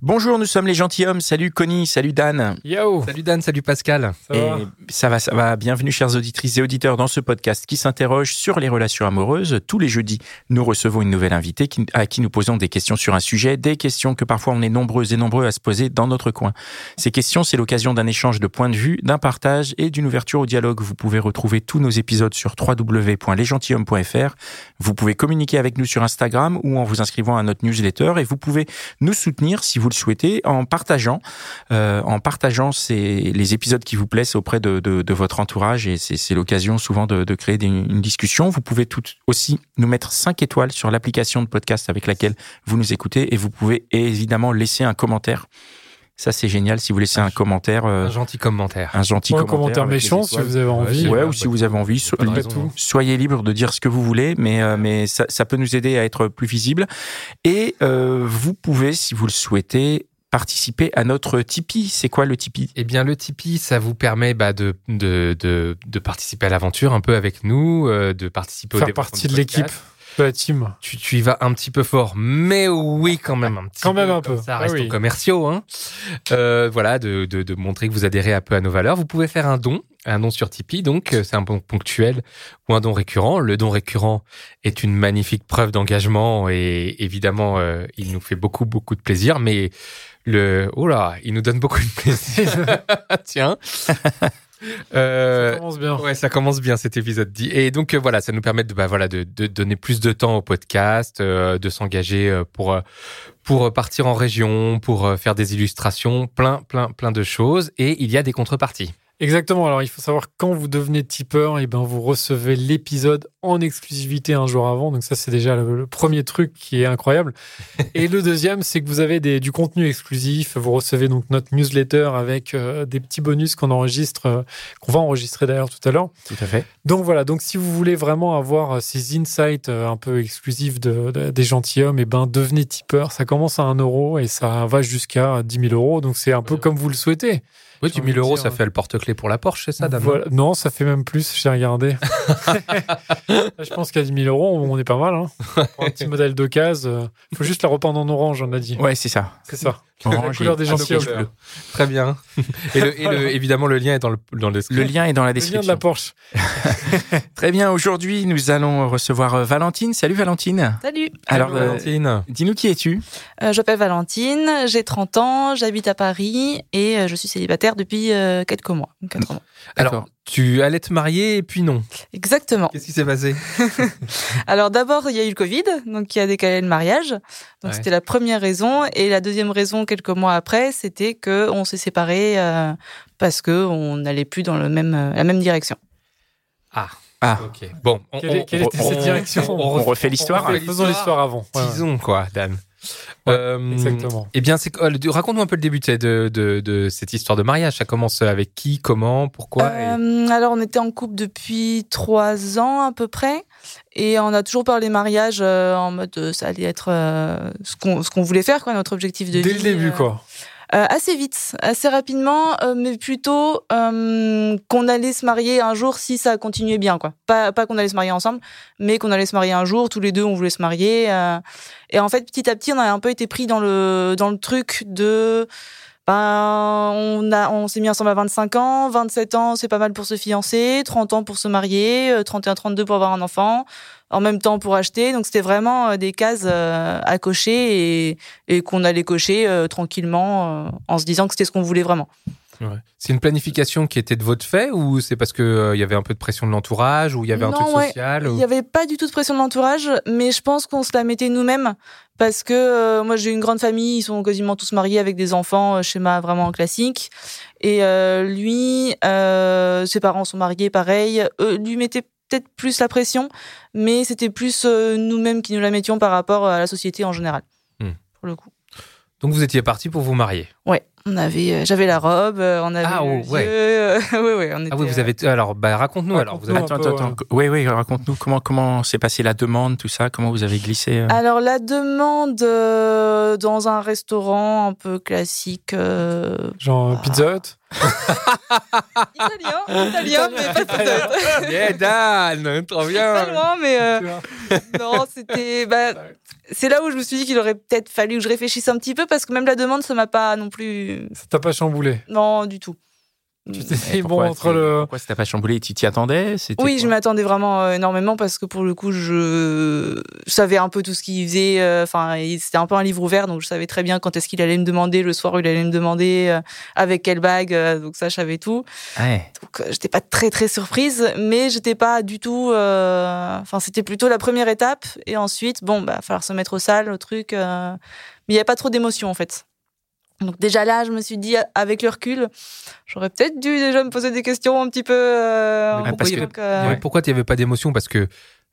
Bonjour, nous sommes les gentilshommes. Salut Connie, salut Dan. Yo Salut Dan, salut Pascal. Ça et va ça va, ça va. Bienvenue, chères auditrices et auditeurs, dans ce podcast qui s'interroge sur les relations amoureuses. Tous les jeudis, nous recevons une nouvelle invitée qui- à qui nous posons des questions sur un sujet, des questions que parfois on est nombreux et nombreux à se poser dans notre coin. Ces questions, c'est l'occasion d'un échange de points de vue, d'un partage et d'une ouverture au dialogue. Vous pouvez retrouver tous nos épisodes sur www.lesgentilhommes.fr. Vous pouvez communiquer avec nous sur Instagram ou en vous inscrivant à notre newsletter et vous pouvez nous soutenir si vous le souhaitez en partageant, euh, en partageant ces, les épisodes qui vous plaisent auprès de, de, votre entourage et c'est l'occasion souvent de, de créer une discussion. Vous pouvez tout aussi nous mettre 5 étoiles sur l'application de podcast avec laquelle vous nous écoutez et vous pouvez évidemment laisser un commentaire. Ça c'est génial si vous laissez un commentaire, euh, Un gentil commentaire. un gentil Ou un commentaire. commentaire méchant si vous avez envie. Ouais, Ouais, ou si vous avez envie, so- raison, tout. soyez libre de dire ce que vous voulez, mais, euh, mais ça, ça peut nous aider à être plus visible. Et euh, vous pouvez, si vous le souhaitez, participer à notre Tipeee. C'est quoi le Tipeee? Eh bien, le Tipeee, ça vous permet bah, de, de, de, de participer à l'aventure un peu avec nous, euh, de participer au Faire développement partie de l'équipe. De la team. Tu, tu y vas un petit peu fort, mais oui, quand même un petit Quand peu. même un peu. Ça Ah reste oui. commerciaux, hein. Euh, voilà, de, de, de montrer que vous adhérez un peu à nos valeurs. Vous pouvez faire un don, un don sur Tipeee, donc euh, c'est un don ponctuel ou un don récurrent. Le don récurrent est une magnifique preuve d'engagement et évidemment, euh, il nous fait beaucoup, beaucoup de plaisir, mais le, oh là, il nous donne beaucoup de plaisir. Tiens. Euh, Ça commence bien. Ouais, ça commence bien cet épisode dit. Et donc euh, voilà, ça nous permet de bah, voilà de, de donner plus de temps au podcast, euh, de s'engager pour pour partir en région, pour faire des illustrations, plein plein plein de choses. Et il y a des contreparties. Exactement. Alors, il faut savoir quand vous devenez tipeur, et ben vous recevez l'épisode en exclusivité un jour avant. Donc ça, c'est déjà le, le premier truc qui est incroyable. et le deuxième, c'est que vous avez des, du contenu exclusif. Vous recevez donc notre newsletter avec euh, des petits bonus qu'on enregistre, euh, qu'on va enregistrer d'ailleurs tout à l'heure. Tout à fait. Donc voilà, donc si vous voulez vraiment avoir euh, ces insights euh, un peu exclusifs de, de- des gentilshommes, et ben devenez tipeur. Ça commence à 1 euro et ça va jusqu'à 10 000 euros. Donc c'est un peu comme vous le souhaitez. Oui, J'ai 10 000 envie de euros, dire, ça euh, fait le porte-clés pour la Porsche, c'est ça, Voilà. Non, ça fait même plus, j'ai regardé. Je pense qu'à 10 000 euros, on est pas mal. Hein. Pour un petit modèle d'occasion, il faut juste la repeindre en orange, on a dit. Ouais, c'est ça. C'est ça. Orange la couleur des couleurs. Très bien. Et, le, et le- évidemment, le lien est dans le dans le. Le lien est dans la Le lien description. de la Porsche. Très bien. Aujourd'hui, nous allons recevoir euh, Valentine. Salut Valentine. Salut, Alors, Salut, euh, Valentine. dis-nous qui es-tu Euh, je m'appelle Valentine, j'ai 30 ans, j'habite à Paris et euh, je suis célibataire depuis euh, quelques mois. quatre mois. Alors, tu allais te marier et puis non. Exactement. Qu'est-ce qui s'est passé Alors d'abord, il y a eu le Covid, donc qui a décalé le mariage. Donc Ouais. c'était la première raison. Et la deuxième raison, quelques mois après, c'était que on s'est séparés euh, parce que on n'allait plus dans le même, euh, la même direction. Ah. Ah. Ok. Bon. on- Quelle, est- on- quelle était on- cette direction On refait l'histoire. Faisons l'histoire avant. Ouais. Disons quoi, Dan. Ouais, Euh, Exactement. Eh bien, c'est euh, raconte-nous un peu le début de, de, de, de cette histoire de mariage. Ça commence avec qui, comment, pourquoi et- Euh, alors on était en couple depuis trois ans à peu près. Et on a toujours parlé mariage euh, en mode ça allait être euh, ce qu'on voulait faire, quoi, notre objectif de Dès vie. le début, euh, quoi. Euh, assez vite, assez rapidement, euh, mais plutôt euh, qu'on allait se marier un jour si ça continuait bien, quoi. Pas, pas qu'on allait se marier ensemble, mais qu'on allait se marier un jour. Tous les deux, on voulait se marier. et en fait, petit à petit, on a un peu été pris dans le dans le truc de. Ben, on on s'est mis ensemble à 25 ans, 27 ans, c'est pas mal pour se fiancer, 30 ans pour se marier, euh, 31, 32 pour avoir un enfant, en même temps pour acheter. Donc c'était vraiment euh, des cases euh, à cocher et, et qu'on allait cocher euh, tranquillement euh, en se disant que c'était ce qu'on voulait vraiment. Ouais. C'est une planification qui était de votre fait ou c'est parce que euh, y avait un peu de pression de l'entourage ou il y avait un truc ouais. social Il ou- n'y avait pas du tout de pression de l'entourage, mais je pense qu'on se la mettait nous-mêmes parce que euh, moi j'ai une grande famille, ils sont quasiment tous mariés avec des enfants, euh, schéma vraiment classique. Et euh, lui, ses parents sont mariés, pareil. Eux, lui mettait peut-être plus la pression, mais c'était plus nous-mêmes qui nous la mettions par rapport à la société en général. Hmm. Pour le coup. Donc vous étiez parti pour vous marier. Ouais, on avait, euh, j'avais la robe, euh, on avait Ah, oh, ouais. euh, ouais, ouais, on Ah oui, était, vous avez. Alors, bah, raconte-nous. Alors, vous avez. Attends, attends, attends. Oui, oui, raconte-nous comment comment s'est passée la demande, tout ça, comment vous avez glissé. euh Alors la demande euh, dans un restaurant un peu classique, euh, Genre Ah. Pizza Hut? Italien, italien, mais pas peut-être. Yeah, Dan Trop bien Pas loin, mais euh, non, c'était. Bah, c'est là où je me suis dit qu'il aurait peut-être fallu que je réfléchisse un petit peu parce que même la demande, ça m'a pas non plus. Ça t'a pas chamboulé Non, du tout. Tu t'es Et dit, bon, pourquoi entre c'est- le. Pourquoi ça t'a pas chamboulé Tu t'y attendais? C'était Oui, je m'attendais vraiment euh, énormément parce que pour le coup, je, je savais un peu tout ce qu'il faisait. euh, Enfin, c'était un peu un livre ouvert, donc je savais très bien quand est-ce qu'il allait me demander le soir où il allait me demander euh, avec quelle bague. euh, donc ça, je savais tout. Ouais. Donc euh, j'étais pas très très surprise, mais j'étais pas du tout. euh, Enfin, c'était plutôt la première étape, et ensuite, bon, bah, falloir se mettre au sale, au truc. euh, Mais il y a pas trop d'émotion en fait. Donc déjà là, je me suis dit, avec le recul, j'aurais peut-être dû déjà me poser des questions un petit peu. euh, pourquoi il avait- euh, Pourquoi tu n'y avais pas d'émotion? Parce que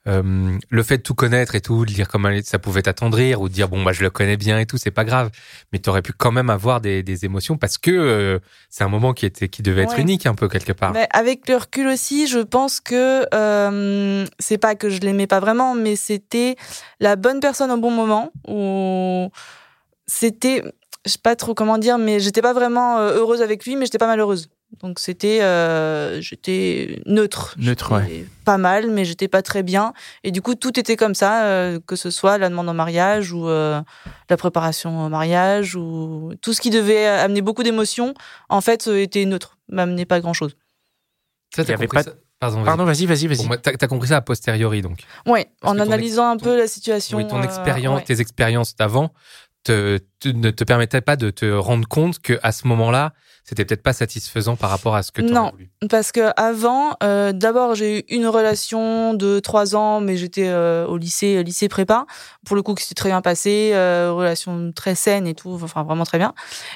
euh, le fait de tout connaître et tout, de dire comment ça pouvait t'attendrir ou de dire bon, bah, je le connais bien et tout, c'est pas grave. Mais tu aurais pu quand même avoir des, des émotions parce que euh, c'est un moment qui, était, qui devait être unique un peu quelque part. Mais avec le recul aussi, je pense que euh, c'est pas que je l'aimais pas vraiment, mais c'était la bonne personne au bon moment. Ou c'était, je sais pas trop comment dire, mais j'étais pas vraiment euh, heureuse avec lui, mais j'étais pas malheureuse. Donc c'était, euh, j'étais neutre. Neutre, J'étais Pas mal, mais j'étais pas très bien. Et du coup, tout était comme ça, euh, que ce soit la demande en mariage ou euh, la préparation au mariage ou tout ce qui devait amener beaucoup d'émotions, en fait, était neutre, m'amenait pas grand chose. Ça, compris pas- ça? Pardon, vas-y. Pardon, vas-y, vas-y, vas-y. Bon, t'as, t'as compris ça a posteriori donc. Ouais, Parce en analysant un ton- peu la situation. Oui, ton euh, expérience, ouais. tes expériences d'avant te, te- ne te permettaient pas de te rendre compte que à ce moment-là, c'était peut-être pas satisfaisant par rapport à ce que tu Non. voulu. Parce que avant, euh, d'abord j'ai eu une relation de trois ans, mais j'étais euh, au lycée, lycée prépa. Pour le coup, qui s'est très bien passé, euh, relation très saine et tout, enfin vraiment très bien.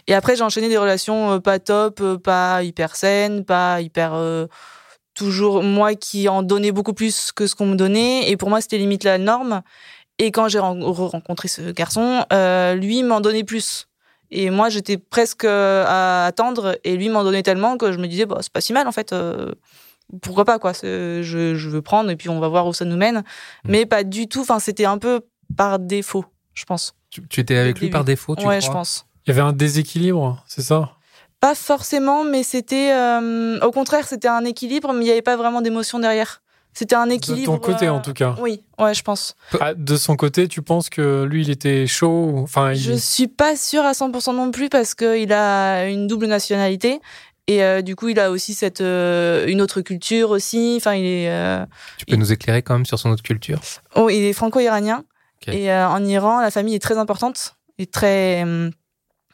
Et après, j'ai enchaîné des relations euh, pas top, euh, pas hyper saines, pas hyper euh, toujours moi qui en donnais beaucoup plus que ce qu'on me donnait. Et pour moi, c'était limite la norme. Et quand j'ai ren- rencontré ce garçon, euh, lui m'en donnait plus. Et moi, j'étais presque euh, à attendre, et lui m'en donnait tellement que je me disais, bah, c'est pas si mal en fait. euh, pourquoi pas quoi je, je veux prendre et puis on va voir où ça nous mène. Mais pas du tout. Enfin, c'était un peu par défaut, je pense. Tu, tu étais avec lui début. par défaut, tu ouais, crois je pense. Il y avait un déséquilibre, c'est ça? Pas forcément, mais c'était. euh, au contraire, c'était un équilibre, mais il n'y avait pas vraiment d'émotion derrière. C'était un De équilibre. ton côté, euh, en tout cas. Oui, ouais, je pense. Ah, de son côté, tu penses que lui, il était chaud Enfin, il... Je suis pas sûre à 100% non plus parce qu'il a une double nationalité. Et euh, du coup, il a aussi cette euh, une autre culture aussi. Enfin, il est euh, Tu peux nous éclairer quand même sur son autre culture? Oh, il est franco-iranien. Et euh, en Iran, la famille est très importante et très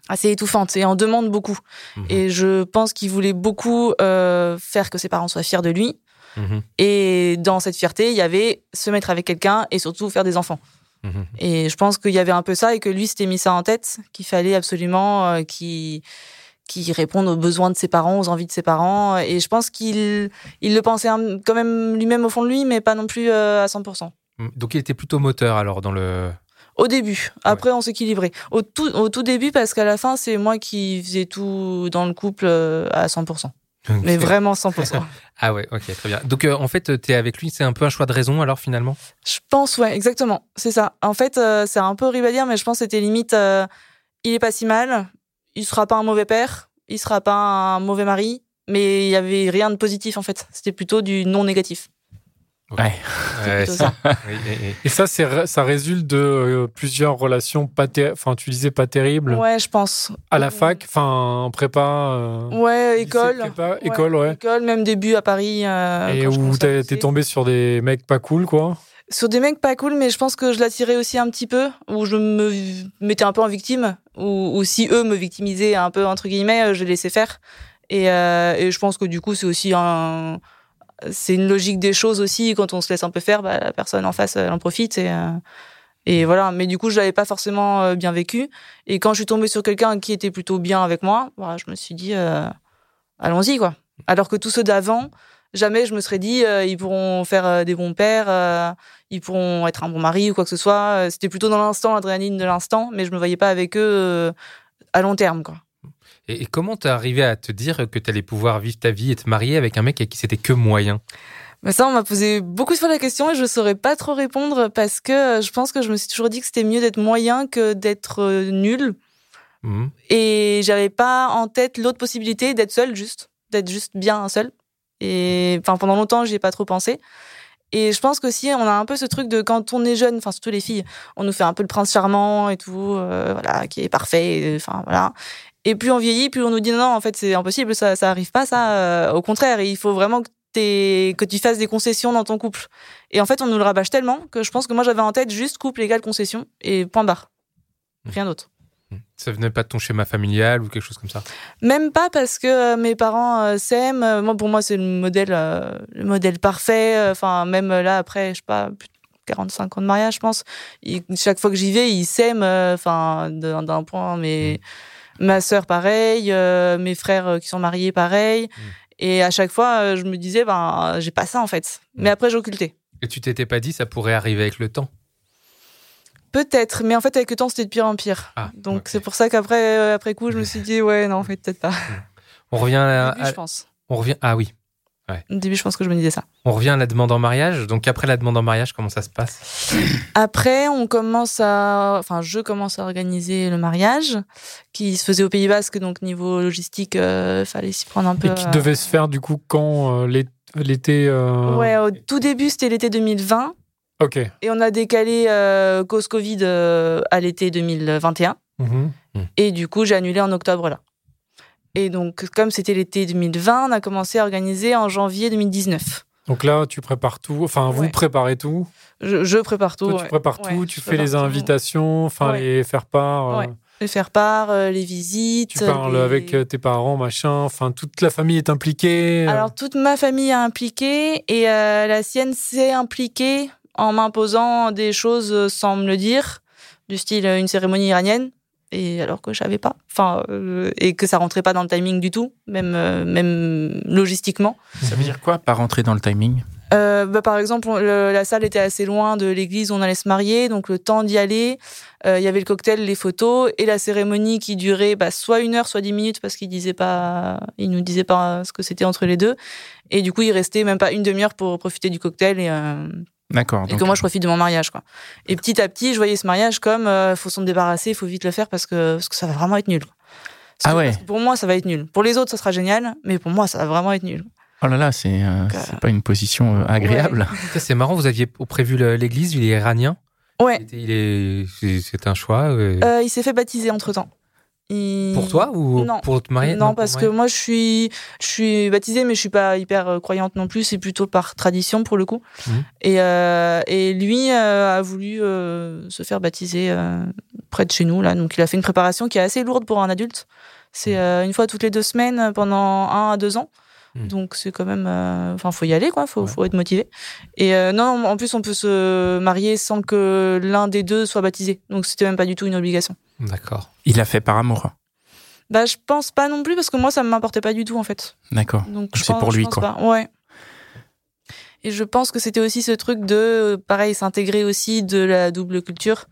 assez étouffante et en demande beaucoup. Mhm. Et je pense qu'il voulait beaucoup euh, faire que ses parents soient fiers de lui. Mhm. Et dans cette fierté, il y avait se mettre avec quelqu'un et surtout faire des enfants. Mhm. Et je pense qu'il y avait un peu ça et que lui s'était mis ça en tête, qu'il fallait absolument euh, qu'il qu'il réponde aux besoins de ses parents, aux envies de ses parents. Et je pense qu'il il le pensait quand même lui-même au fond de lui, mais pas non plus euh, à 100%. Donc il était plutôt moteur alors dans le. Au début. Après, on s'équilibrait. Au tout, au tout début, parce qu'à la fin, c'est moi qui faisais tout dans le couple euh, à 100%. Mais vraiment 100%. Ah ouais, ok, très bien. Donc euh, en fait, tu es avec lui, c'est un peu un choix de raison alors finalement? Je pense, ouais, exactement. C'est ça. En fait, euh, c'est un peu horrible à dire, mais je pense que c'était limite, euh, il est pas si mal, il sera pas un mauvais père, il sera pas un mauvais mari, mais il y avait rien de positif en fait. C'était plutôt du non négatif. Ouais. Ouais, ça. Oui. Et ça, c'est ça résulte de euh, plusieurs relations pas ter- enfin tu disais pas terribles Ouais, je pense. à la fac, enfin en prépa. euh, Ouais, lycée, école. prépa, école, ouais. École, même début à Paris. euh, Et où t'es tombé sur des mecs pas cool, quoi. Sur des mecs pas cool, mais je pense que je l'attirais aussi un petit peu, où je me mettais un peu en victime, ou, ou si eux me victimisaient un peu, entre guillemets, je les laissais faire. Et, euh, et je pense que du coup, c'est aussi un. C'est une logique des choses aussi, quand on se laisse un peu faire, bah, la personne en face, elle en profite. Et, euh, et voilà. Mais du coup, je l'avais pas forcément euh, bien vécu. Et quand je suis tombée sur quelqu'un qui était plutôt bien avec moi, voilà, je me suis dit, euh, allons-y, quoi. Alors que tous ceux d'avant, jamais je me serais dit euh, ils pourront faire euh, des bons pères, ils pourront être un bon mari ou quoi que ce soit. C'était plutôt dans l'instant, l'adrénaline de l'instant, mais je me voyais pas avec eux à long terme, quoi. Et, et comment t'es arrivé à te dire que t'allais pouvoir vivre ta vie et te marier avec un mec à qui c'était que moyen? Mais ça, on m'a posé beaucoup de fois la question et je saurais pas trop répondre parce que euh, je pense que je me suis toujours dit que c'était mieux d'être moyen que d'être euh, nul. Mhm. Et j'avais pas en tête l'autre possibilité d'être seule, juste, d'être juste bien seule. Et enfin, pendant longtemps, j'y ai pas trop pensé. Et je pense qu'aussi, on a un peu ce truc de quand on est jeune, enfin, surtout les filles, on nous fait un peu le prince charmant et tout, euh, voilà, qui est parfait, enfin, voilà. Et plus on vieillit, plus on nous dit non, en fait, c'est impossible, ça, ça arrive pas, ça. Euh, au contraire, il faut vraiment que, que tu fasses des concessions dans ton couple. Et en fait, on nous le rabâche tellement que je pense que moi, j'avais en tête juste couple égale concession et point barre. Rien d'autre. Ça venait pas de ton schéma familial ou quelque chose comme ça? Même pas parce que euh, mes parents euh, s'aiment. Moi, pour moi, c'est le modèle, le modèle parfait. Enfin, même là, après, je sais pas, plus de 45 ans de mariage, je pense. Ils- chaque fois que j'y vais, ils s'aiment. Enfin, d'un d'un point. Mais ma sœur, pareil. euh, mes frères euh, qui sont mariés, pareil. Et à chaque fois, euh, je me disais, ben, j'ai pas ça en fait. Mais après, j'occultais. Et tu t'étais pas dit ça pourrait arriver avec le temps? Peut-être, mais en fait, avec le temps, c'était de pire en pire. Ah, Donc, c'est pour ça qu'après, après coup, je me suis dit, ouais, non, en fait, peut-être pas. On revient à, à- je pense. on revient ah oui Au début, je pense que je me disais ça. on revient à la demande en mariage donc après la demande en mariage comment ça se passe? Après, on commence à, enfin, je commence à organiser le mariage qui se faisait au Pays Basque, donc niveau logistique, euh, fallait s'y prendre un peu. Et qui euh, devait se faire du coup quand euh, l'é- l'été. euh, Ouais, au tout début, c'était l'été 2020, Ok. et on a décalé euh, cause Covid euh, à l'été 2021, Mhm. et du coup, j'ai annulé en octobre là. Et donc, comme c'était l'été 2020, on a commencé à organiser en janvier 2019. Donc là, tu prépares tout. Enfin, vous Ouais. préparez tout. Je, je prépare tout. Toi, tu prépares tout. Tu fais les invitations, enfin Ouais. les faire part. euh. Les faire part, euh, les visites. Tu parles les- avec euh, tes parents, machin. Enfin, toute la famille est impliquée. euh. Alors, toute ma famille est impliquée et euh, la sienne s'est impliquée en m'imposant des choses euh, sans me le dire, du style euh, une cérémonie iranienne, et alors que je savais pas. Enfin, euh, et que ça rentrait pas dans le timing du tout, même, euh, même logistiquement. Ça veut dire quoi, pas rentrer dans le timing? Euh, bah, par exemple, on- le- la salle était assez loin de l'église où on allait se marier, donc le temps d'y aller, euh, il y avait le cocktail, les photos et la cérémonie qui durait bah, soit une heure, soit dix minutes parce qu'il disait pas, il nous disait pas ce que c'était entre les deux. Et du coup, il restait même pas une demi-heure pour profiter du cocktail et, euh, D'accord. et donc- que moi je profite de mon mariage, quoi. Et petit à petit, je voyais ce mariage comme euh, faut s'en débarrasser, faut vite le faire parce que parce que ça va vraiment être nul. Ah que- ouais. parce que Pour moi, ça va être nul. Pour les autres, ça sera génial, mais pour moi, ça va vraiment être nul. Oh là là, c'est euh, euh, c'est pas une position euh, agréable. Ça, c'est marrant vous aviez prévu l'église il est iranien Ouais. Il il c'est- un choix Euh, il s'est fait baptiser entre temps. Pour toi ou non. pour te marier? Non, parce que moi, je suis, je suis baptisée, mais je suis pas hyper euh, croyante non plus. C'est plutôt par tradition pour le coup. Mhm. Et, euh, et lui euh, a voulu se faire baptiser près de chez nous là. Donc, il a fait une préparation qui est assez lourde pour un adulte. C'est euh, une fois toutes les deux semaines pendant un à deux ans. Mhm. Donc c'est quand même, enfin faut y aller quoi, faut, Ouais. faut être motivé. Et non, en plus on peut se marier sans que l'un des deux soit baptisé. Donc c'était même pas du tout une obligation. D'accord Il l'a fait par amour. Bah, je pense pas non plus parce que moi, ça ne m'importait pas du tout en fait. D'accord. Donc, je C'est pour je lui, pense quoi. pas. Ouais. Et je pense que c'était aussi ce truc de, pareil, s'intégrer aussi de la double culture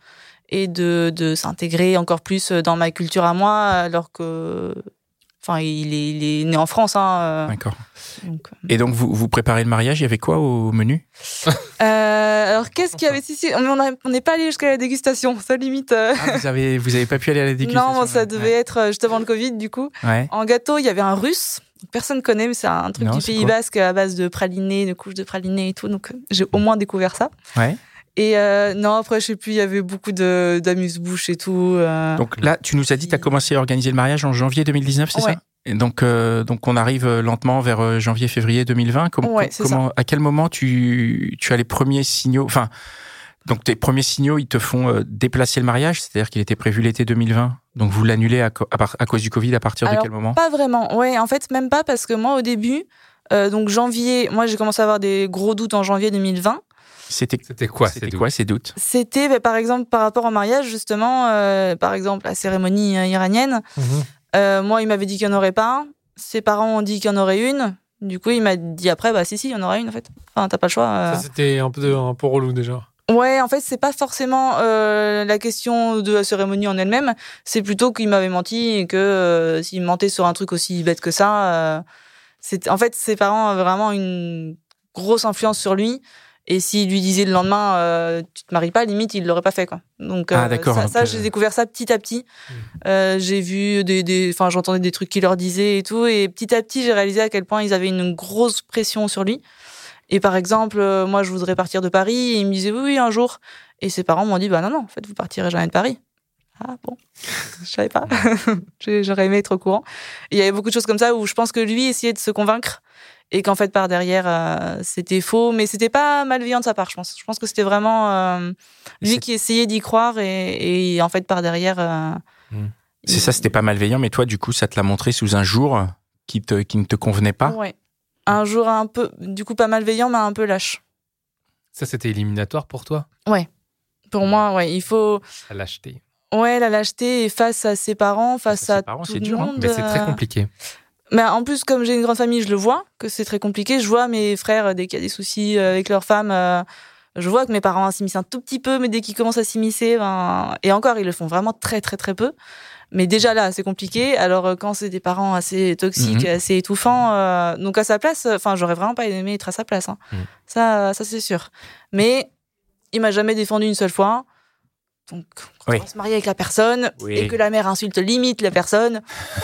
et de, de s'intégrer encore plus dans ma culture à moi, alors que, enfin, il est, il est né en France, hein. euh, D'accord. donc, euh. Et donc, vous, vous préparez le mariage, il y avait quoi au menu? Euh, alors, qu'est-ce qu'il y avait? Si, si, on n'est pas allé jusqu'à la dégustation, ça limite. euh. ah, Vous avez, vous avez pas pu aller à la dégustation non, ça ouais. devait être juste avant le Covid, du coup. Ouais. En gâteau, il y avait un russe. Personne connaît, mais c'est un truc Non, du Pays Basque à base de pralinés, de couches de pralinés et tout. Donc, j'ai au moins découvert ça. Ouais. Et euh, non, après, je sais plus, il y avait beaucoup d'amuse-bouche et tout. euh. Donc là, tu nous as dit que tu as commencé à organiser le mariage en janvier 2019, c'est Ouais. ça? Et donc, euh, donc, on arrive lentement vers janvier-février 2020. Com- Ouais, comment, à quel moment tu, tu as les premiers signaux? Enfin, donc tes premiers signaux, ils te font déplacer le mariage, c'est-à-dire qu'il était prévu l'été 2020. Donc vous l'annulez à, à, cause du Covid à partir Alors, de quel moment? Pas vraiment. Ouais, en fait, même pas parce que moi, au début, donc janvier, moi, j'ai commencé à avoir des gros doutes en janvier 2020. C'était c'était quoi c'était ces quoi ces doutes C'était, bah, par exemple, par rapport au mariage, justement, euh, par exemple, la cérémonie euh, iranienne. Mhm. Euh, moi, il m'avait dit qu'il n'y en aurait pas. Ses parents ont dit qu'il y en aurait une. Du coup, il m'a dit après, bah si, si, il y en aura une en fait. Enfin, t'as pas le choix. euh. Ça, c'était un peu, de- un peu relou déjà. Ouais, en fait, c'est pas forcément euh, la question de la cérémonie en elle-même. C'est plutôt qu'il m'avait menti et que euh, s'il mentait sur un truc aussi bête que ça, euh, c'est en fait ses parents avaient vraiment une grosse influence sur lui. Et s'il lui disait le lendemain, euh, tu te maries pas, limite, il l'aurait pas fait quoi. Donc Ah, euh, d'accord, ça, ça, euh, j'ai découvert ça petit à petit. Euh, j'ai vu des, enfin, j'entendais des trucs qu'il leur disaient et tout, et petit à petit, j'ai réalisé à quel point ils avaient une grosse pression sur lui. Et par exemple, euh, moi, je voudrais partir de Paris, et il me disait oui, oui, un jour. Et ses parents m'ont dit bah non, non, en fait, vous partirez jamais de Paris. Ah bon, je savais pas. J'ai- J'aurais aimé être au courant. Il y avait beaucoup de choses comme ça où je pense que lui essayait de se convaincre et qu'en fait par derrière euh, c'était faux, mais c'était pas malveillant de sa part, je pense. Je pense que c'était vraiment euh, lui qui essayait d'y croire et, et en fait par derrière. euh, Hmm. C'est ça, c'était pas malveillant, mais toi, du coup, ça te l'a montré sous un jour qui, te, qui ne te convenait pas. Ouais. Un jour un peu, du coup pas malveillant, mais un peu lâche. Ça, c'était éliminatoire pour toi? Pour moi, ouais, il faut, À l'acheter. ouais, la lâcheté et face à ses parents, face à à, ses parents, tout c'est le dur, hein. monde. Mais c'est très euh, compliqué. Mais en plus, comme j'ai une grande famille, je le vois que c'est très compliqué. Je vois mes frères euh, dès qu'il y a des soucis euh, avec leur femme. euh, je vois que mes parents s'immiscent un tout petit peu, mais dès qu'ils commencent à s'immiscer, ben, et encore, ils le font vraiment très très très peu. Mais déjà là, c'est compliqué. Alors quand c'est des parents assez toxiques, Mhm. assez étouffants, euh, donc à sa place, enfin, j'aurais vraiment pas aimé être à sa place. hein. Mhm. Ça, ça c'est sûr. Mais il m'a jamais défendu une seule fois. Donc, quand Oui. on se marie avec la personne Oui. et que la mère insulte limite la personne,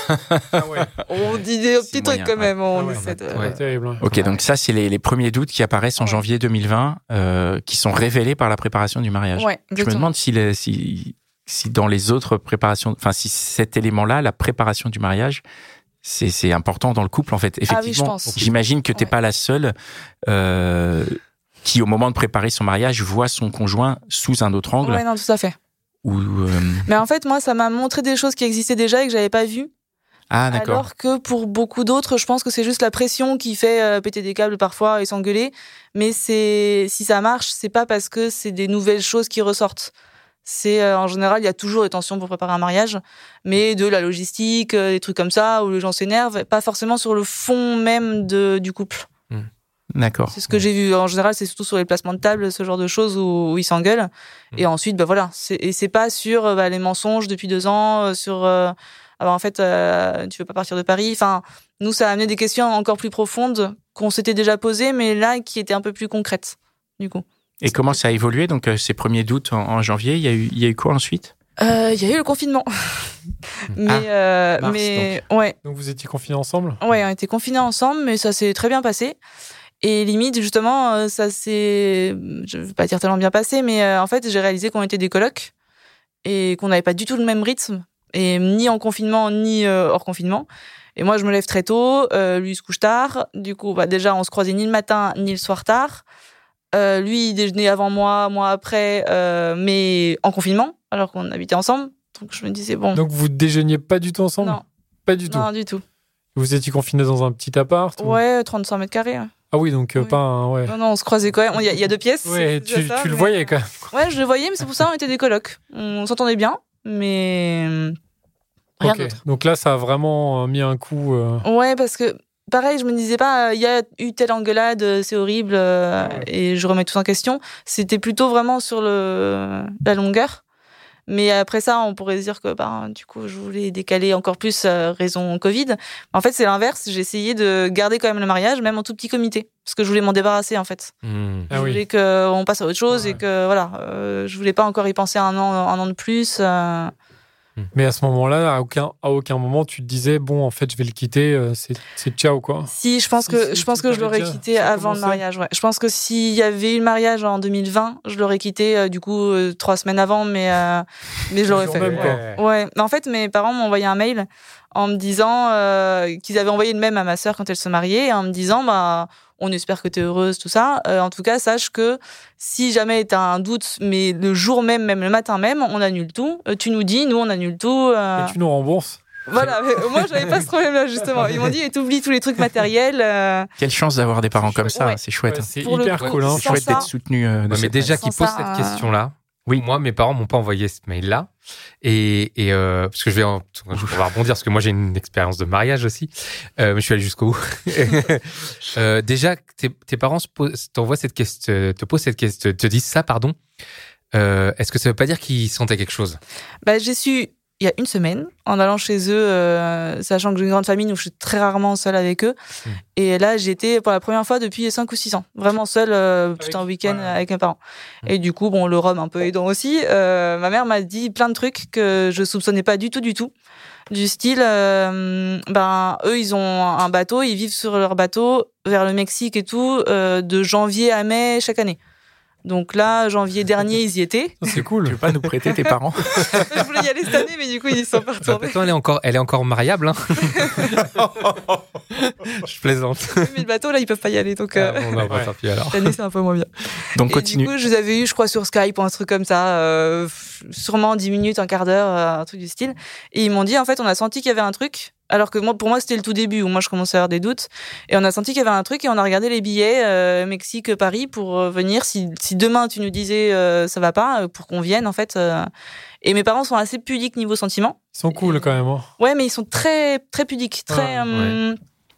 on dit des petits trucs quand même. On Ah ouais, essaie de- ouais. Terrible. hein. Ok, donc ça, c'est les, les premiers doutes qui apparaissent en Ouais. janvier 2020, euh, qui sont révélés par la préparation du mariage. Ouais, Je me demande si, les- si, si dans les autres préparations, enfin, si cet élément-là, la préparation du mariage, c'est c'est important dans le couple, en fait. Ah oui, Effectivement, j'imagine que t'es Ouais. pas la seule euh, qui, au moment de préparer son mariage, voit son conjoint sous un autre angle. Ouais, non, tout à fait. Ou, euh, Mais en fait, moi, ça m'a montré des choses qui existaient déjà et que j'avais pas vues. Ah, d'accord. Alors que pour beaucoup d'autres, je pense que c'est juste la pression qui fait euh, péter des câbles parfois et s'engueuler. Mais c'est si ça marche, c'est pas parce que c'est des nouvelles choses qui ressortent. C'est euh, en général, il y a toujours des tensions pour préparer un mariage, mais de la logistique, des trucs comme ça où les gens s'énervent, pas forcément sur le fond même de, du couple. D'accord. C'est ce que j'ai vu. En général, c'est surtout sur les placements de table, ce genre de choses où, où ils s'engueulent. Et ensuite, bah voilà. Et c'est pas sur euh, bah, les mensonges depuis deux ans, euh, sur euh, ah bah, en fait, euh, tu veux pas partir de Paris. Enfin, nous, ça a amené des questions encore plus profondes qu'on s'était déjà posées, mais là, qui étaient un peu plus concrètes, du coup. Et comment ça a évolué Donc, euh, ces premiers doutes en, en janvier, il y, a eu, il y a eu quoi ensuite? Euh, Il y a eu le confinement. mais Ah, euh, mars, mais ouais, Donc vous étiez confinés ensemble? Ouais, on était confinés ensemble, mais ça s'est très bien passé. Et limite, justement, euh, ça s'est, je veux pas dire tellement bien passé, mais euh, en fait, j'ai réalisé qu'on était des colocs et qu'on n'avait pas du tout le même rythme, et ni en confinement ni euh, hors confinement. Et moi, je me lève très tôt, euh, lui il se couche tard. Du coup, bah, déjà, on se croisait ni le matin ni le soir tard. Euh, lui, il déjeunait avant moi, moi après, euh, mais en confinement, alors qu'on habitait ensemble. Donc je me disais bon, Donc vous déjeuniez pas du tout ensemble? Non, Pas du tout. non du tout. Vous étiez confinés dans un petit appart ou- Ouais, 35 mètres carrés. ouais. Ah oui, donc euh, Oui. pas un... Ouais, Non, non, on se croisait quand même. Il y, a- il y a deux pièces. ouais tu, déjà ça, tu le voyais quand même. Ouais, je le voyais, mais c'est pour ça qu'on était des colocs. On s'entendait bien, mais euh, rien d'autre. Donc là, ça a vraiment euh, mis un coup... euh, Ouais, parce que pareil, je me disais pas, il y a eu telle engueulade, c'est horrible, euh, et je remets tout en question. C'était plutôt vraiment sur le la longueur. Mais après ça, on pourrait se dire que bah, du coup, je voulais décaler encore plus euh, raison Covid. En fait, c'est l'inverse. J'ai essayé de garder quand même le mariage, même en tout petit comité, parce que je voulais m'en débarrasser en fait. Hmm. Ah je oui. voulais qu'on passe à autre chose Ouais. et que voilà, euh, je voulais pas encore y penser un an, un an de plus. euh. Mais à ce moment-là, à aucun, à aucun moment, tu te disais, bon, en fait, je vais le quitter, euh, c'est ciao, quoi. Si, je pense Si, que si, je pense que je l'aurais quitté avant le mariage. Ouais. Je pense que s'il y avait eu le mariage en 2020, je l'aurais quitté euh, du coup euh, trois semaines avant, mais euh, mais je l'aurais fait. même, ouais. quoi. Ouais. En fait, mes parents m'ont envoyé un mail en me disant euh, qu'ils avaient envoyé le même à ma sœur quand elle se mariait, en me disant bah on espère que tu es heureuse, tout ça. Euh, en tout cas, sache que si jamais tu as un doute, mais le jour même, même le matin même, on annule tout. Euh, tu nous dis, nous on annule tout. euh, Et tu nous rembourses Voilà, mais moi j'avais pas ce problème-là justement. Ils m'ont dit, et t'oublies tous les trucs matériels. euh, Quelle chance d'avoir des parents comme ça, Ouais. c'est chouette. Ouais, C'est hyper coup, cool, hein. Chouette d'être soutenu. euh, de Ouais, mais déjà Sans qu'il pose ça, cette euh, question-là, Oui. Moi, mes parents m'ont pas envoyé ce mail-là. Et, et euh, parce que je vais, en, je vais rebondir parce que moi j'ai une expérience de mariage aussi, euh, mais je suis allé jusqu'au bout. euh, déjà, tes, tes parents se posent- t'envoient cette question, te posent cette question, te disent ça, pardon. Euh, Est-ce que ça veut pas dire qu'ils sentaient quelque chose? Bah, j'ai su il y a une semaine en allant chez eux, euh, sachant que j'ai une grande famille, donc je suis très rarement seule avec eux. Mm. Et là, j'étais pour la première fois depuis 5 ou 6 ans, vraiment seule, euh, Avec- c'était un week-end ouais. avec mes parents. Mm. Et du coup, bon, le rhum un peu aidant aussi, euh, ma mère m'a dit plein de trucs que je soupçonnais pas du tout, du tout. Du style, euh, ben, eux, ils ont un bateau, ils vivent sur leur bateau vers le Mexique et tout, euh, de janvier à mai chaque année. Donc là, janvier dernier, ils y étaient. C'est Tu cool. veux pas nous prêter tes parents Je voulais y aller cette année, mais du coup, ils y sont pas Bah, retournés. Attends, elle est encore, elle est encore mariable. Hein je plaisante. Mais le bateau, là, ils peuvent pas y aller. Donc, euh, Ah, bon, bah, bah, Ouais. pis alors. cette année, c'est un peu moins bien. Donc Et continue. du coup, je vous avais eu, je crois, sur Skype ou un truc comme ça, euh, sûrement 10 minutes, un quart d'heure, euh, un truc du style. Et ils m'ont dit, en fait, on a senti qu'il y avait un truc. Alors que moi, pour moi, c'était le tout début où moi, je commençais à avoir des doutes. Et on a senti qu'il y avait un truc et on a regardé les billets euh, Mexique-Paris pour euh, venir. Si, si demain, tu nous disais euh, ça va pas, euh, pour qu'on vienne, en fait. euh. Et mes parents sont assez pudiques niveau sentiment. Ils sont cool quand même. hein. Ouais, mais ils sont très, très pudiques. Très. Ah, hum,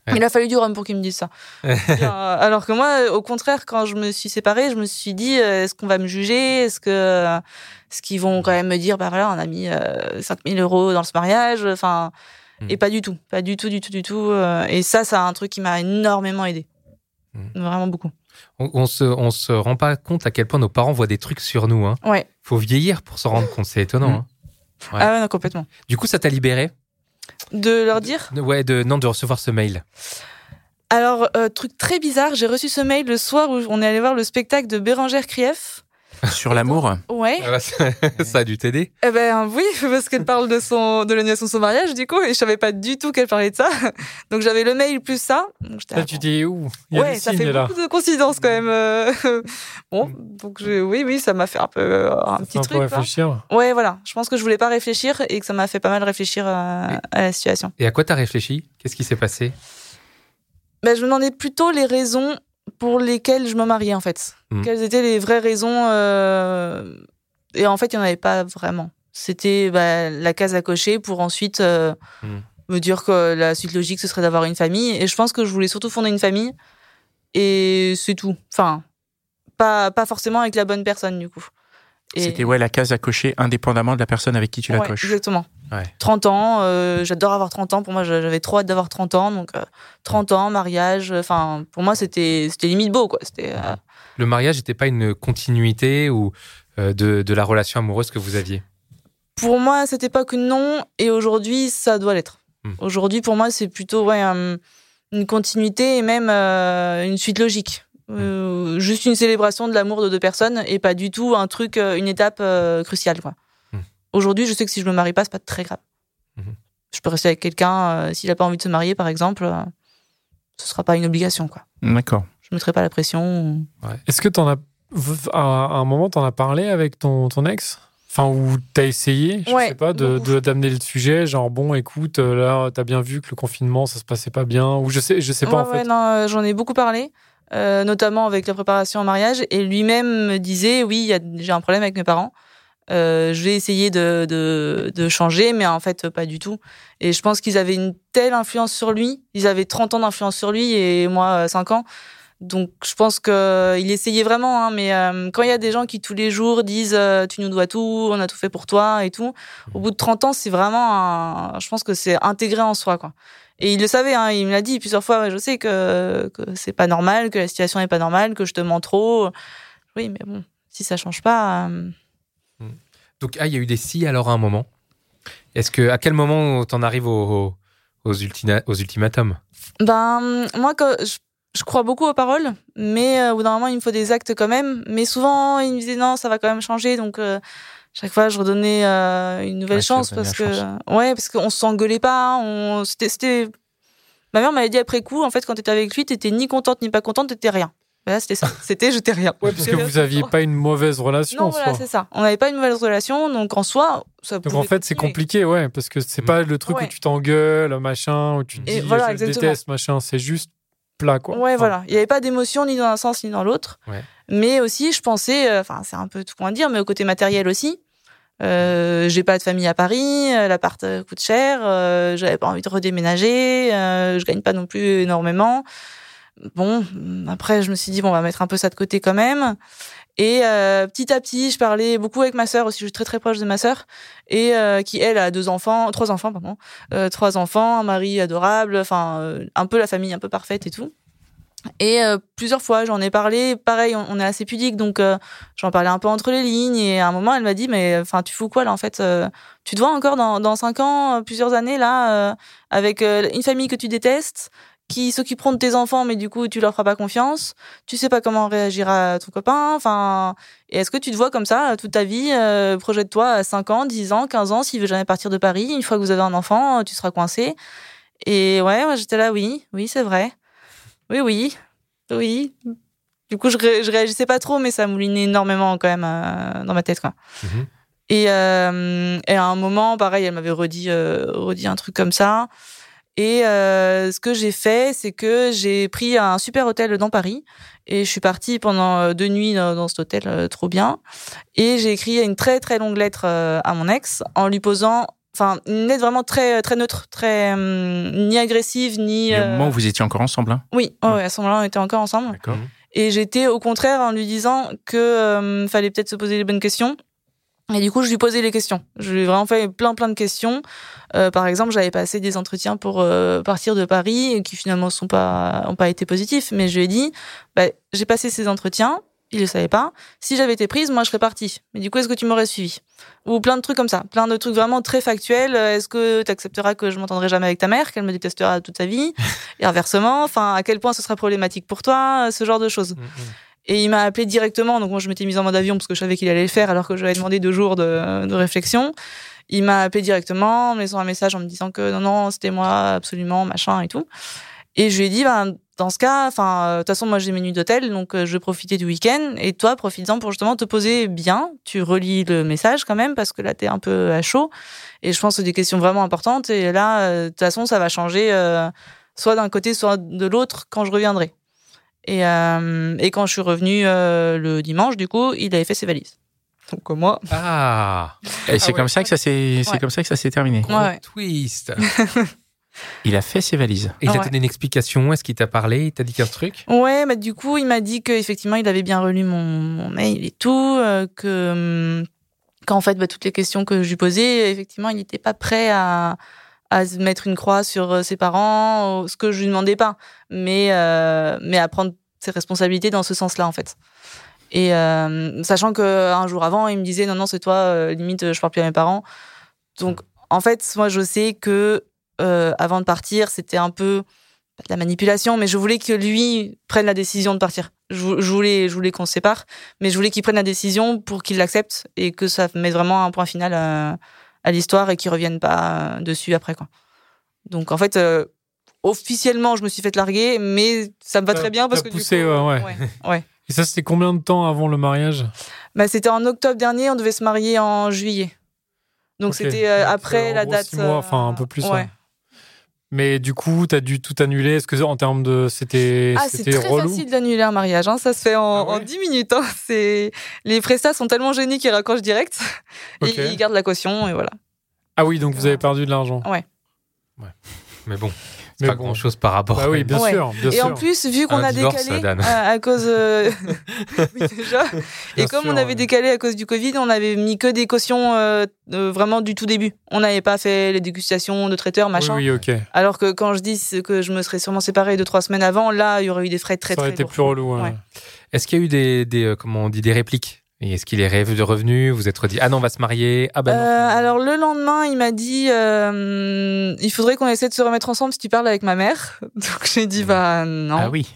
Ouais. Il a fallu du rhum pour qu'ils me disent ça. Alors que moi, au contraire, quand je me suis séparée, je me suis dit, est-ce qu'on va me juger? Est-ce que, euh, est-ce qu'ils vont quand même me dire, bah voilà, on a mis euh, 5000 euros dans ce mariage? Enfin, Et pas du tout, pas du tout, du tout, du tout. euh, Et ça, c'est un truc qui m'a énormément aidé, Mm. vraiment beaucoup. On, on se, on se rend pas compte à quel point nos parents voient des trucs sur nous. Hein. Ouais. Faut vieillir pour s'en rendre compte. C'est étonnant. Mm. hein. Ouais. Ah ouais, non, complètement. Du coup, ça t'a libéré? De leur dire? De- Ouais, de, non, de recevoir ce mail. Alors, euh, truc très bizarre, j'ai reçu ce mail le soir où on est allé voir le spectacle de Bérangère Krief. Sur l'amour Ouais. Ah bah, ça, ça a dû t'aider. Eh ben oui, parce qu'elle parle de son de l'annulation de son mariage du coup, et je savais pas du tout qu'elle parlait de ça. Donc j'avais le mail plus ça. Donc Là, là, tu dis où? Il y a ouais, des ça signes fait là. beaucoup de coïncidences quand même. euh. bon, donc je, oui, oui, ça m'a fait un peu euh, un Ça petit fait un peu truc. quoi. réfléchir. Ouais, voilà. Je pense que je voulais pas réfléchir et que ça m'a fait pas mal réfléchir à, à la situation. Et à quoi t'as réfléchi? Qu'est-ce qui s'est passé? Ben, je me demandais plutôt les raisons pour lesquelles je me mariais en fait. Mhm. Quelles étaient les vraies raisons euh, Et en fait, il n'y en avait pas vraiment. C'était bah, la case à cocher pour ensuite euh, Mhm. me dire que la suite logique, ce serait d'avoir une famille. Et je pense que je voulais surtout fonder une famille. Et c'est tout. Enfin, pas, pas forcément avec la bonne personne du coup. Et- C'était ouais la case à cocher indépendamment de la personne avec qui tu la Ouais, coches. Exactement. Ouais. 30 ans, euh, j'adore avoir 30 ans. Pour moi, j'avais trop hâte d'avoir 30 ans. Donc, euh, 30 ans, mariage. Enfin, pour moi, c'était c'était limite beau, quoi. C'était. euh, Le mariage n'était pas une continuité ou euh, de, de la relation amoureuse que vous aviez? Pour moi, à cette époque, non. Et aujourd'hui, ça doit l'être. Hmm. Aujourd'hui, pour moi, c'est plutôt ouais, euh, une continuité et même euh, une suite logique. Euh, juste une célébration de l'amour de deux personnes et pas du tout un truc, euh, une étape euh, cruciale. Quoi. Hmm. Aujourd'hui, je sais que si je me marie pas, c'est pas très grave. Mhm. Je peux rester avec quelqu'un, euh, s'il a pas envie de se marier, par exemple, euh, ce sera pas une obligation. Quoi. D'accord. Je mettrai pas la pression. Est-ce que t'en as à un moment t'en as parlé avec ton, ton ex? Enfin, ou t'as essayé, je Ouais. sais pas, de de- d'amener le sujet, genre bon, écoute, là, t'as bien vu que le confinement, ça se passait pas bien, ou je sais, je sais pas Ouais, en fait. ouais, non, j'en ai beaucoup parlé, euh, notamment avec la préparation au mariage. Et lui-même me disait, oui, j'ai un problème avec mes parents. Euh, je vais essayer de, de, de changer, mais en fait, pas du tout. Et je pense qu'ils avaient une telle influence sur lui. Ils avaient 30 ans d'influence sur lui et moi, euh, 5 ans. Donc, je pense qu'il essayait vraiment. Hein, mais euh, quand il y a des gens qui, tous les jours, disent euh, Tu nous dois tout, on a tout fait pour toi et tout, au bout de 30 ans, c'est vraiment un... Je pense que c'est intégré en soi, quoi. Et il le savait, hein, il me l'a dit plusieurs fois. je sais que, que c'est pas normal, que la situation n'est pas normale, que je te mens trop. Oui, mais bon, si ça change pas. euh, Donc, ah, il y a eu des si alors à un moment? Est-ce que à quel moment t'en arrives aux, aux, ultina- aux ultimatums? Ben, moi, que je, je crois beaucoup aux paroles, mais euh, au bout d'un moment, il me faut des actes quand même. Mais souvent, il me disait non, ça va quand même changer. Donc, euh, chaque fois, je redonnais euh, une nouvelle Ouais, chance parce que, chance. ouais, parce qu'on s'engueulait pas. On, c'était, c'était. Ma mère m'avait dit après coup, en fait, quand t'étais avec lui, t'étais ni contente ni pas contente, t'étais rien. Là, c'était ça. C'était, j'étais rien. Ouais, parce que vous aviez pas une mauvaise relation Non, en voilà, c'est ça. On n'avait pas une nouvelle relation, donc en soi, ça Donc en fait, c'est compliqué, ouais, parce que c'est Mm. pas le truc Ouais. où tu t'engueules, machin, où tu te dis Et voilà, je déteste, machin, c'est juste plat, quoi. Ouais, Enfin, voilà. Il n'y avait pas d'émotion ni dans un sens ni dans l'autre. Ouais. Mais aussi, je pensais, euh, enfin, c'est un peu tout point dire, mais au côté matériel aussi. Euh, j'ai pas de famille à Paris, euh, l'appart coûte cher, j'avais pas envie de redéménager, je gagne pas non plus énormément. Bon, après, je me suis dit, bon, on va mettre un peu ça de côté quand même. Et euh, petit à petit, je parlais beaucoup avec ma sœur aussi. Je suis très très proche de ma sœur et euh, qui elle a deux enfants, trois enfants pardon, euh, trois enfants, un mari adorable, enfin un peu la famille un peu parfaite et tout. Et plusieurs fois, j'en ai parlé. Pareil, on, est assez pudique, donc j'en parlais un peu entre les lignes. Et à un moment, elle m'a dit, mais enfin, tu fous quoi là en fait Tu te vois encore dans dans cinq ans, plusieurs années là, avec une famille que tu détestes, qui s'occuperont de tes enfants, mais du coup, tu leur feras pas confiance. Tu sais pas comment réagira ton copain. Enfin, et est-ce que tu te vois comme ça toute ta vie euh, Projette-toi à 5 ans, 10 ans, 15 ans, s'il veut jamais partir de Paris. Une fois que vous avez un enfant, euh, tu seras coincé. Et ouais, moi j'étais là, oui, oui, c'est vrai. Oui, oui, oui. Du coup, je, ré- je réagissais pas trop, mais ça moulinait énormément quand même euh, dans ma tête, quoi. Mhm. Et, euh, et à un moment, pareil, elle m'avait redit, redit un truc comme ça. Et euh, ce que j'ai fait, c'est que j'ai pris un super hôtel dans Paris et je suis partie pendant euh, deux nuits dans, cet hôtel, euh, trop bien. Et j'ai écrit une très très longue lettre euh, à mon ex en lui posant, enfin une lettre vraiment très très neutre, très hum, ni agressive ni. Et au euh, moment où vous étiez encore ensemble, hein? Oui, ouais, à ce moment-là, on était encore ensemble. D'accord. Et j'étais au contraire en lui disant que euh, fallait peut-être se poser les bonnes questions. Et du coup, je lui posais les questions. Je lui ai vraiment fait plein plein de questions. Euh, par exemple, j'avais passé des entretiens pour euh, partir de Paris qui finalement sont pas ont pas été positifs. Mais je lui ai dit, bah, j'ai passé ces entretiens. Il le savait pas. Si j'avais été prise, moi, je serais partie. Mais du coup, est-ce que tu m'aurais suivi? Ou plein de trucs comme ça, plein de trucs vraiment très factuels. Euh, Est-ce que tu accepteras que je m'entendrai jamais avec ta mère, qu'elle me détestera toute sa vie, et inversement. Enfin, à quel point ce sera problématique pour toi, ce genre de choses. Mhm. Et il m'a appelé directement, donc moi je m'étais mise en mode avion parce que je savais qu'il allait le faire alors que j'avais demandé deux jours de, réflexion. Il m'a appelé directement en me laissant un message en me disant que non, non, c'était moi, absolument, machin et tout. Et je lui ai dit, ben, dans ce cas, enfin, euh, de toute façon, moi j'ai mes nuits d'hôtel, donc euh, je vais profiter du week-end. Et toi, profites-en pour justement te poser bien. Tu relis le message quand même parce que là, t'es un peu à chaud. Et je pense que des questions vraiment importantes. Et là, euh, de toute façon, ça va changer soit d'un côté, soit de l'autre quand je reviendrai. Et, euh, et quand je suis revenue euh, le dimanche, du coup, il avait fait ses valises. Donc moi, Ah, Et c'est ouais. comme ça que ça s'est, c'est Ouais. comme ça que ça s'est terminé. Ouais, twist. Il a fait ses valises. Et il t'a Ouais. donné une explication Est-ce qu'il t'a parlé Il t'a dit 15 trucs Ouais, mais du coup, il m'a dit qu'effectivement, il avait bien relu mon, mon mail et tout, euh, que hum, qu'en fait, bah, toutes les questions que je lui posais, effectivement, il n'était pas prêt à à mettre une croix sur euh, ses parents, ce que je lui demandais pas, mais euh, mais à prendre ses responsabilités dans ce sens-là, en fait. Et euh, sachant que un jour avant, il me disait non non c'est toi, limite je parle plus à mes parents. Donc en fait, moi je sais que avant de partir, c'était un peu de la manipulation, mais je voulais que lui prenne la décision de partir. Je voulais, je voulais qu'on se sépare, mais je voulais qu'il prenne la décision pour qu'il l'accepte et que ça mette vraiment un point final à, à l'histoire et qu'il revienne pas euh, dessus après quoi. Donc en fait, euh, officiellement, je me suis fait larguer, mais ça me va très bien parce que poussé, du coup, ouais, ouais. Et ça, c'était combien de temps avant le mariage? Bah, c'était en octobre dernier, on devait se marier en juillet. Donc c'était euh, après la date. mois, enfin, un peu plus, Ouais. ouais. Mais du coup, t'as dû tout annuler. Est-ce que en termes de, c'était, Ah, c'est très relou facile d'annuler un mariage. Hein. Ça se fait en, Ah ouais en 10 minutes. Hein. C'est... Les prestats sont tellement génies qu'ils raccrochent direct. Et ils gardent la caution et voilà. Ah oui, donc vous avez perdu de l'argent. Mais bon, Mais pas bon. grand chose par rapport Bah oui, bien Ouais. sûr, bien et sûr. en plus, vu qu'on a divorce, décalé à, à cause. euh, oui, déjà. Bien et comme sûr, on avait ouais. décalé à cause du Covid, on avait mis que des cautions euh, euh, vraiment du tout début. On n'avait pas fait les dégustations de traiteurs, machin. Oui, oui, ok. Alors que quand je dis que je me serais sûrement séparée deux, trois semaines avant, là, il y aurait eu des frais très, ça aurait très été lourds. plus relou. Ouais. Est-ce qu'il y a eu des, des euh, comment on dit, des répliques Et est-ce qu'il est rêvé de revenus Vous êtes redit Ah non, on va se marier. Ah bah non. Euh, alors le lendemain, il m'a dit euh, il faudrait qu'on essaie de se remettre ensemble si tu parles avec ma mère. Donc j'ai dit bah non. Ah oui.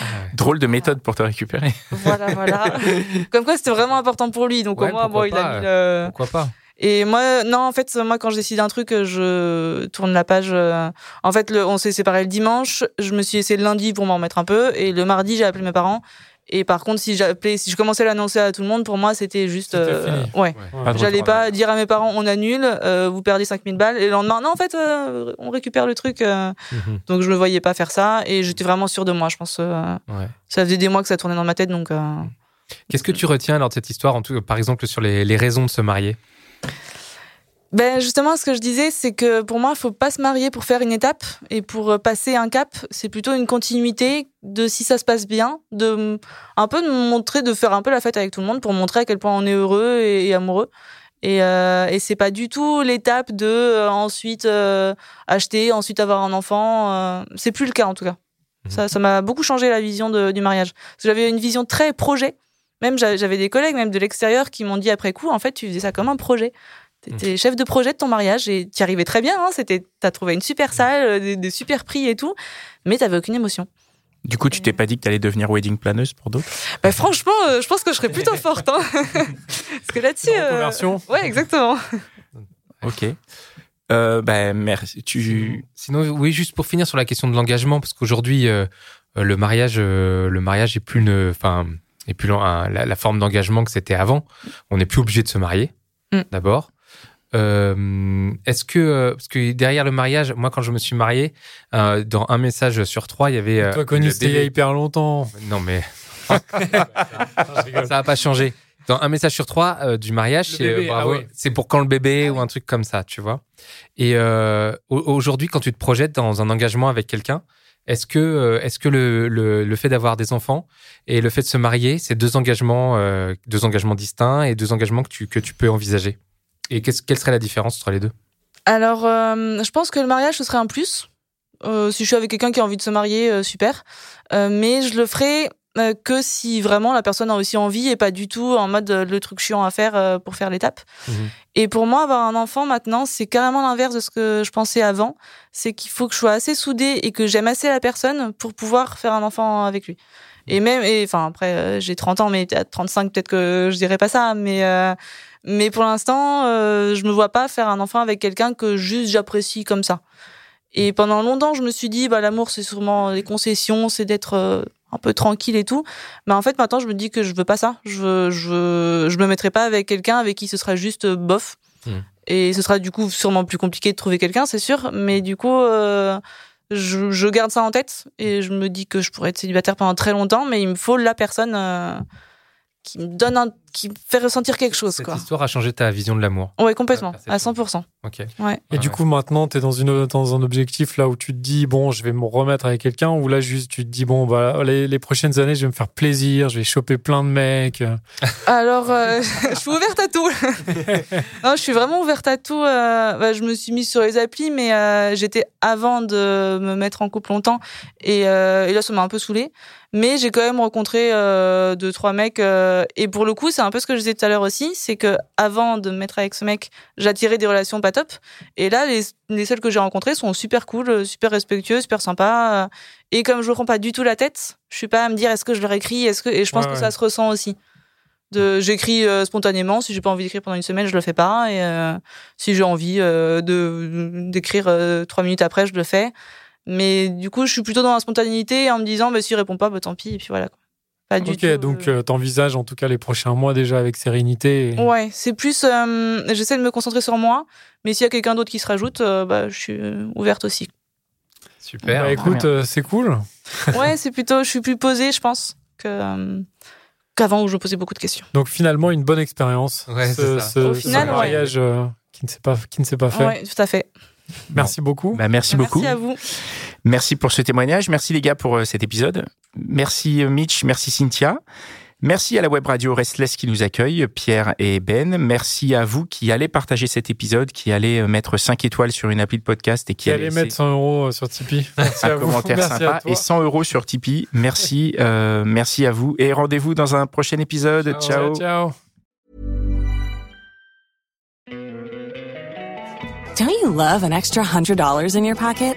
Ah ouais. Drôle de méthode pour te récupérer. Voilà voilà. Comme quoi c'était vraiment important pour lui. Donc Ouais, au moins bon il a mis le. Pourquoi pas? Et moi non en fait moi quand je décide un truc je tourne la page. euh, En fait le, on s'est séparés le dimanche. Je me suis essayé le lundi pour m'en remettre un peu et le mardi j'ai appelé mes parents. Et par contre si j'appelais si je commençais à l'annoncer à tout le monde pour moi c'était juste euh, ouais. J'allais pas dire à mes parents on annule, euh, vous perdez 5000 balles et le lendemain non en fait euh, on récupère le truc. euh. Mhm. donc je me voyais pas faire ça et j'étais vraiment sûre de moi, je pense. euh, Ouais. ça faisait des mois que ça tournait dans ma tête donc euh, Qu'est-ce que tu retiens lors de cette histoire, en tout, par exemple sur les, les raisons de se marier? Ben justement, ce que je disais, c'est que pour moi, il faut pas se marier pour faire une étape et pour euh, passer un cap. C'est plutôt une continuité de si ça se passe bien, de un peu de montrer, de faire un peu la fête avec tout le monde pour montrer à quel point on est heureux et, et amoureux. Et, euh, et c'est pas du tout l'étape de euh, ensuite euh, acheter, ensuite avoir un enfant. c'est plus le cas en tout cas. Ça, ça m'a beaucoup changé la vision de- du mariage. J'avais une vision très projet. Même j'a- j'avais des collègues, même de l'extérieur, qui m'ont dit après coup, en fait, tu faisais ça comme un projet. T'étais chef de projet de ton mariage et tu arrivais très bien. Hein, c'était, t'as trouvé une super salle, euh, des, des super prix et tout, mais t'avais aucune émotion. Du coup, tu t'es pas dit que t'allais devenir wedding planeuse pour d'autres? Bah, franchement, euh, je pense que je serais plutôt forte. Hein. Parce que là-dessus. Une euh. Ouais, exactement. Ok. Euh, ben merci. Tu Sinon, oui, juste pour finir sur la question de l'engagement, parce qu'aujourd'hui, euh, euh, le mariage, euh, le mariage est plus une, enfin, est plus un- la, la forme d'engagement que c'était avant. On n'est plus obligé de se marier, Mm. d'abord. Euh, Est-ce que, euh, parce que derrière le mariage, moi, quand je me suis marié, euh, dans un message sur trois, il y avait. euh, Toi connu, le c'était il y a hyper longtemps. Non, mais ça n'a pas changé. Dans un message sur trois euh, du mariage, c'est euh, ah c'est pour quand le bébé ou un truc comme ça, tu vois. Et euh, au- aujourd'hui, quand tu te projettes dans un engagement avec quelqu'un, est-ce que, euh, est-ce que le, le, le fait d'avoir des enfants et le fait de se marier, c'est deux engagements, euh, deux engagements distincts et deux engagements que tu, que tu peux envisager? Et quelle serait la différence entre les deux? Alors, euh, je pense que le mariage, ce serait un plus. Euh, si je suis avec quelqu'un qui a envie de se marier, euh, super. Mais je le ferai que si vraiment la personne a aussi envie et pas du tout en mode le truc chiant à faire pour faire l'étape. Mhm. Et pour moi, avoir un enfant maintenant, c'est carrément l'inverse de ce que je pensais avant. C'est qu'il faut que je sois assez soudée et que j'aime assez la personne pour pouvoir faire un enfant avec lui. Et même, et enfin après, j'ai 30 ans, mais à 35, peut-être que je dirais pas ça, mais euh, mais pour l'instant, euh, je me vois pas faire un enfant avec quelqu'un que juste j'apprécie comme ça. Et pendant longtemps, je me suis dit, bah l'amour, c'est sûrement les concessions, c'est d'être euh, un peu tranquille et tout. Mais en fait, maintenant, je me dis que je veux pas ça. Je veux, je veux- je me mettrai pas avec quelqu'un avec qui ce sera juste euh, bof. Hmm. Et ce sera du coup sûrement plus compliqué de trouver quelqu'un, c'est sûr. Mais du coup, euh, je, je garde ça en tête et je me dis que je pourrais être célibataire pendant très longtemps, mais il me faut la personne euh, qui me donne un, qui me fait ressentir quelque chose, Cette quoi. histoire a changé ta vision de l'amour. Ouais, complètement, à perception. 100%. Ok. Ouais. Et du ouais. coup, maintenant, tu es dans, une, dans un objectif là où tu te dis, bon, je vais me remettre avec quelqu'un, ou là, juste, tu te dis, bon, bah, les, les prochaines années, je vais me faire plaisir, je vais choper plein de mecs. Alors, euh, je suis ouverte à tout. non, je suis vraiment ouverte à tout. euh, bah, je me suis mise sur les applis, mais euh, j'étais avant de me mettre en couple longtemps. Et, euh, et là, ça m'a un peu saoulée. Mais j'ai quand même rencontré euh, deux, trois mecs. euh, et pour le coup, c'est un peu ce que je disais tout à l'heure aussi. C'est que avant de me mettre avec ce mec, j'attirais des relations pas top. Et là, les, les seuls que j'ai rencontrés sont super cool, euh, super respectueux, super sympas. euh, Et comme je ne prends pas du tout la tête, je suis pas à me dire est-ce que je leur écris, est-ce que et je pense Ouais, que ouais. ça se ressent aussi. De, j'écris euh, spontanément. Si j'ai pas envie d'écrire pendant une semaine, je le fais pas. Et euh, si j'ai envie euh, de d'écrire trois minutes après, je le fais. Mais du coup, je suis plutôt dans la spontanéité en me disant, bah, s'il répond pas, bah, tant pis. Et puis voilà. Quoi. Pas du ok, tout. donc euh, euh, t'envisages en tout cas les prochains mois déjà avec sérénité. et- Ouais, c'est plus. euh, J'essaie de me concentrer sur moi. Mais s'il y a quelqu'un d'autre qui se rajoute, euh, bah, je suis ouverte aussi. Super. Bah, écoute, euh, c'est cool. Ouais, c'est plutôt. Je suis plus posée, je pense, que. euh, Qu'avant où je me posais beaucoup de questions. Donc finalement, une bonne expérience. Ouais, ce, c'est ça. ce- Au ce final, ouais. mariage euh, qui ne s'est pas qui ne s'est pas fait. Ouais, tout à fait. Merci beaucoup. Bah, merci beaucoup. Merci à vous. Merci pour ce témoignage. Merci les gars pour euh, cet épisode. Merci euh, Mitch, merci Cynthia. Merci à la web radio Restless qui nous accueille, Pierre et Ben. Merci à vous qui allez partager cet épisode, qui allez euh, mettre 5 étoiles sur une appli de podcast et qui Qui allez mettre 100 euros sur Tipeee. Merci à un vous. commentaire Merci sympa à et 100 euros sur Tipeee. Merci, euh, merci à vous et rendez-vous dans un prochain épisode. Ciao. ciao. Don't you love an extra $100 in your pocket?